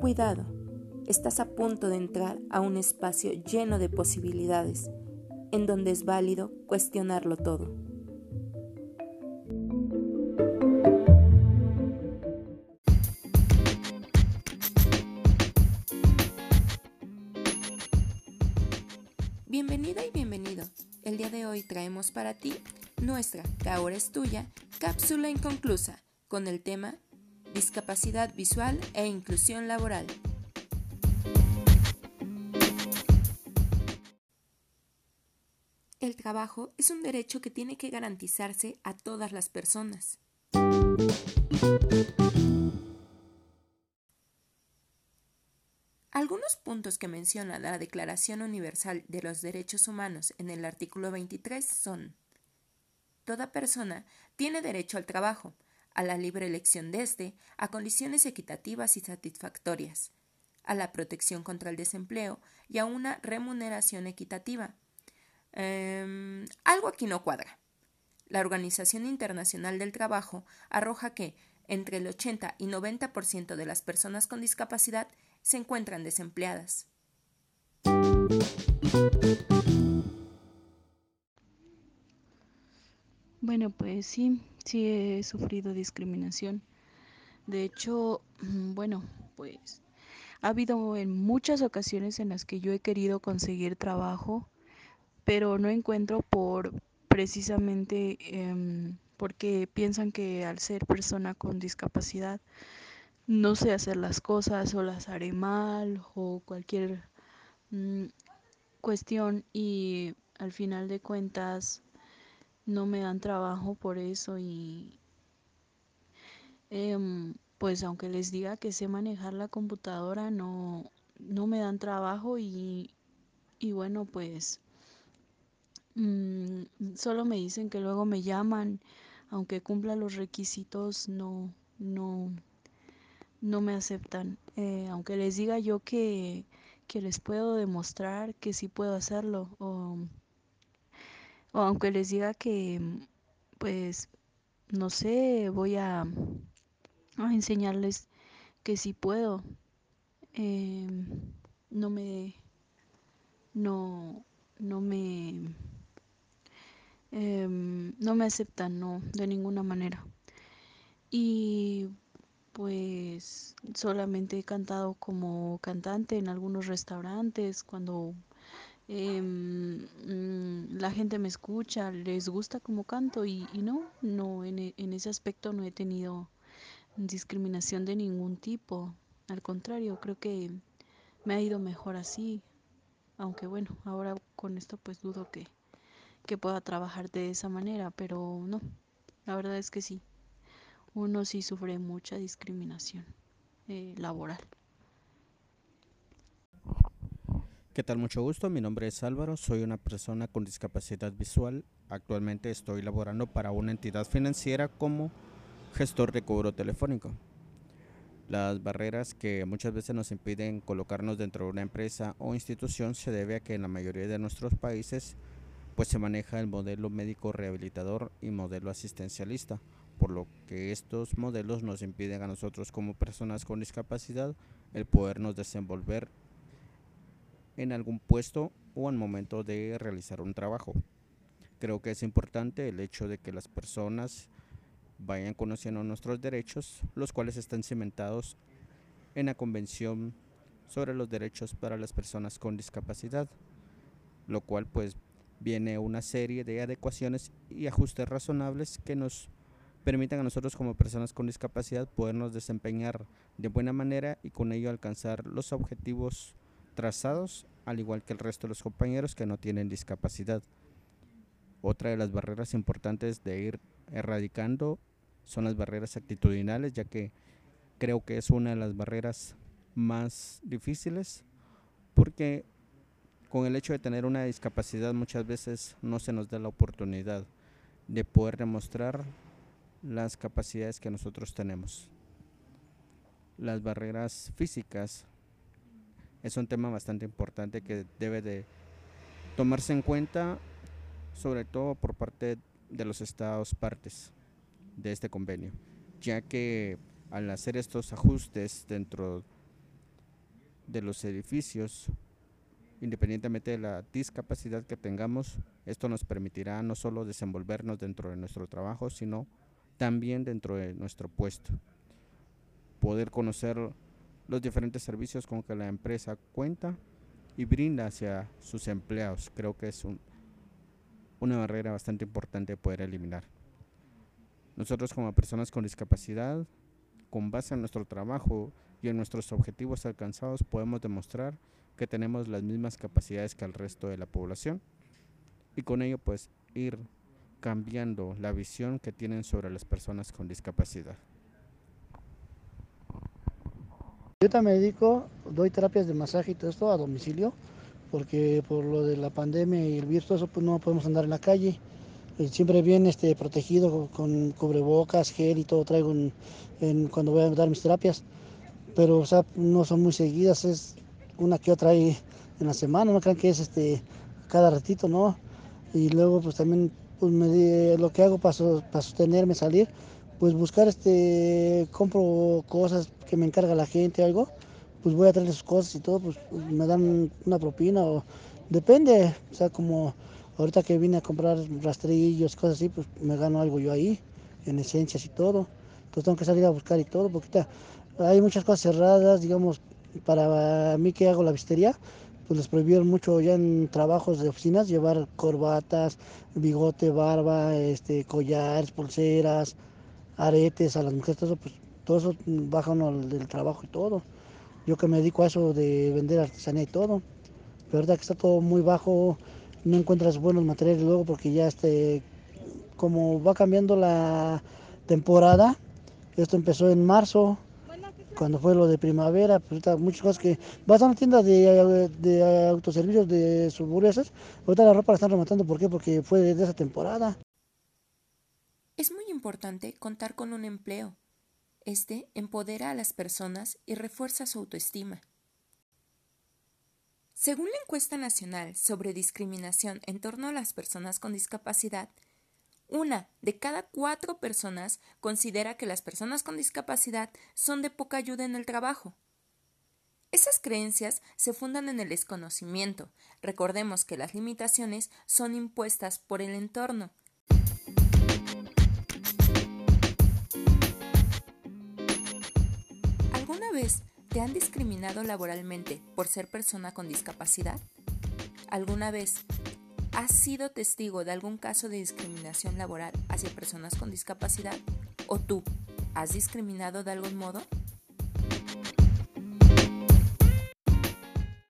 cuidado, estás a punto de entrar a un espacio lleno de posibilidades, en donde es válido cuestionarlo todo. Bienvenida y bienvenido. El día de hoy traemos para ti nuestra, que ahora es tuya, cápsula inconclusa con el tema Discapacidad visual e inclusión laboral. El trabajo es un derecho que tiene que garantizarse a todas las personas. Algunos puntos que menciona la Declaración Universal de los Derechos Humanos en el artículo 23 son Toda persona tiene derecho al trabajo, a la libre elección de éste, a condiciones equitativas y satisfactorias, a la protección contra el desempleo y a una remuneración equitativa. Em, algo aquí no cuadra. La Organización Internacional del Trabajo arroja que entre el 80 y 90% de las personas con discapacidad se encuentran desempleadas. Bueno, pues sí, sí he sufrido discriminación. De hecho, mm, bueno, pues ha habido en muchas ocasiones en las que yo he querido conseguir trabajo, pero no encuentro por precisamente em, porque piensan que al ser persona con discapacidad no sé hacer las cosas o las haré mal o cualquier mm, cuestión y al final de cuentas no me dan trabajo por eso y em, pues aunque les diga que sé manejar la computadora no, no me dan trabajo y, y bueno pues mm, solo me dicen que luego me llaman aunque cumpla los requisitos no no no me aceptan. Eh, aunque les diga yo que, que les puedo demostrar que sí puedo hacerlo o o aunque les diga que, pues, no sé, voy a, enseñarles que sí puedo, em, no me, no, no me, em, no me aceptan, no, de ninguna manera. Y pues solamente he cantado como cantante en algunos restaurantes cuando Mm, la gente me escucha, les gusta como canto y, no, no, en, e, en, ese aspecto no he tenido discriminación de ningún tipo. Al contrario, creo que me ha ido mejor así. Aunque bueno, ahora con esto pues dudo que, que pueda trabajar de esa manera, pero no, la verdad es que sí. Uno sí sufre mucha discriminación eh, laboral. ¿Qué tal? Mucho gusto. Mi nombre es Álvaro. Soy una persona con discapacidad visual. Actualmente estoy laborando para una entidad financiera como gestor de cobro telefónico. Las barreras que muchas veces nos impiden colocarnos dentro de una empresa o institución se debe a que en la mayoría de nuestros países pues se maneja el modelo médico rehabilitador y modelo asistencialista, por lo que estos modelos nos impiden a nosotros como personas con discapacidad el podernos desenvolver en algún puesto o al momento de realizar un trabajo. Creo que es importante el hecho de que las personas vayan conociendo nuestros derechos, los cuales están cimentados en la Convención sobre los Derechos para las Personas con Discapacidad, lo cual pues viene una serie de adecuaciones y ajustes razonables que nos permitan a nosotros como personas con discapacidad podernos desempeñar de buena manera y con ello alcanzar los objetivos al igual que el resto de los compañeros que no tienen discapacidad. Otra de las barreras importantes de ir erradicando son las barreras actitudinales, ya que creo que es una de las barreras más difíciles, porque con el hecho de tener una discapacidad muchas veces no se nos da la oportunidad de poder demostrar las capacidades que nosotros tenemos. Las barreras físicas es un tema bastante importante que debe de tomarse en cuenta, sobre todo por parte de los estados partes de este convenio, ya que al hacer estos ajustes dentro de los edificios, independientemente de la discapacidad que tengamos, esto nos permitirá no solo desenvolvernos dentro de nuestro trabajo, sino también dentro de nuestro puesto. Poder conocer los diferentes servicios con que la empresa cuenta y brinda hacia sus empleados. Creo que es una barrera bastante importante de poder eliminar. Nosotros como personas con discapacidad, con base en nuestro trabajo y en nuestros objetivos alcanzados, podemos demostrar que tenemos las mismas capacidades que el resto de la población y con ello pues ir cambiando la visión que tienen sobre las personas con discapacidad. Yo también me dedico, doy terapias de masaje y todo esto a domicilio, porque por lo de la pandemia y el virus, eso, pues no podemos andar en la calle. Eh, siempre bien este, protegido con cubrebocas, gel y todo traigo en, cuando voy a dar mis terapias. Pero o sea, no son muy seguidas, es una que otra ahí en la semana, no crean que es este cada ratito, ¿no? Y luego pues también pues, me, lo que hago para, para sostenerme, salir, pues buscar este, compro cosas que me encarga la gente algo, pues voy a traerle sus cosas y todo, pues me dan una propina o depende, o sea, como ahorita que vine a comprar rastrillos, cosas así, pues me gano algo yo ahí, en esencias y todo. Entonces tengo que salir a buscar y todo, porque hay muchas cosas cerradas, digamos, para mí que hago la vistería, pues les prohibieron mucho ya en trabajos de oficinas llevar corbatas, bigote, barba, este, collares, pulseras, aretes a las mujeres, todo eso, pues baja uno del trabajo y todo. Yo que me dedico a eso de vender artesanía y todo. Pero verdad que está todo muy bajo, no encuentras buenos materiales luego porque ya este, como va cambiando la temporada, esto empezó en marzo, cuando fue lo de primavera, pues muchas cosas que vas a una tienda de, de autoservicios de suburbios, ahorita la ropa la están rematando, ¿por qué? Porque fue de esa temporada. Es muy importante contar con un empleo. Este empodera a las personas y refuerza su autoestima. Según la encuesta nacional sobre discriminación en torno a las personas con discapacidad, una de cada cuatro personas considera que las personas con discapacidad son de poca ayuda en el trabajo. Esas creencias se fundan en el desconocimiento. Recordemos que las limitaciones son impuestas por el entorno, te han discriminado laboralmente por ser persona con discapacidad? ¿Alguna vez has sido testigo de algún caso de discriminación laboral hacia personas con discapacidad? ¿O tú has discriminado de algún modo?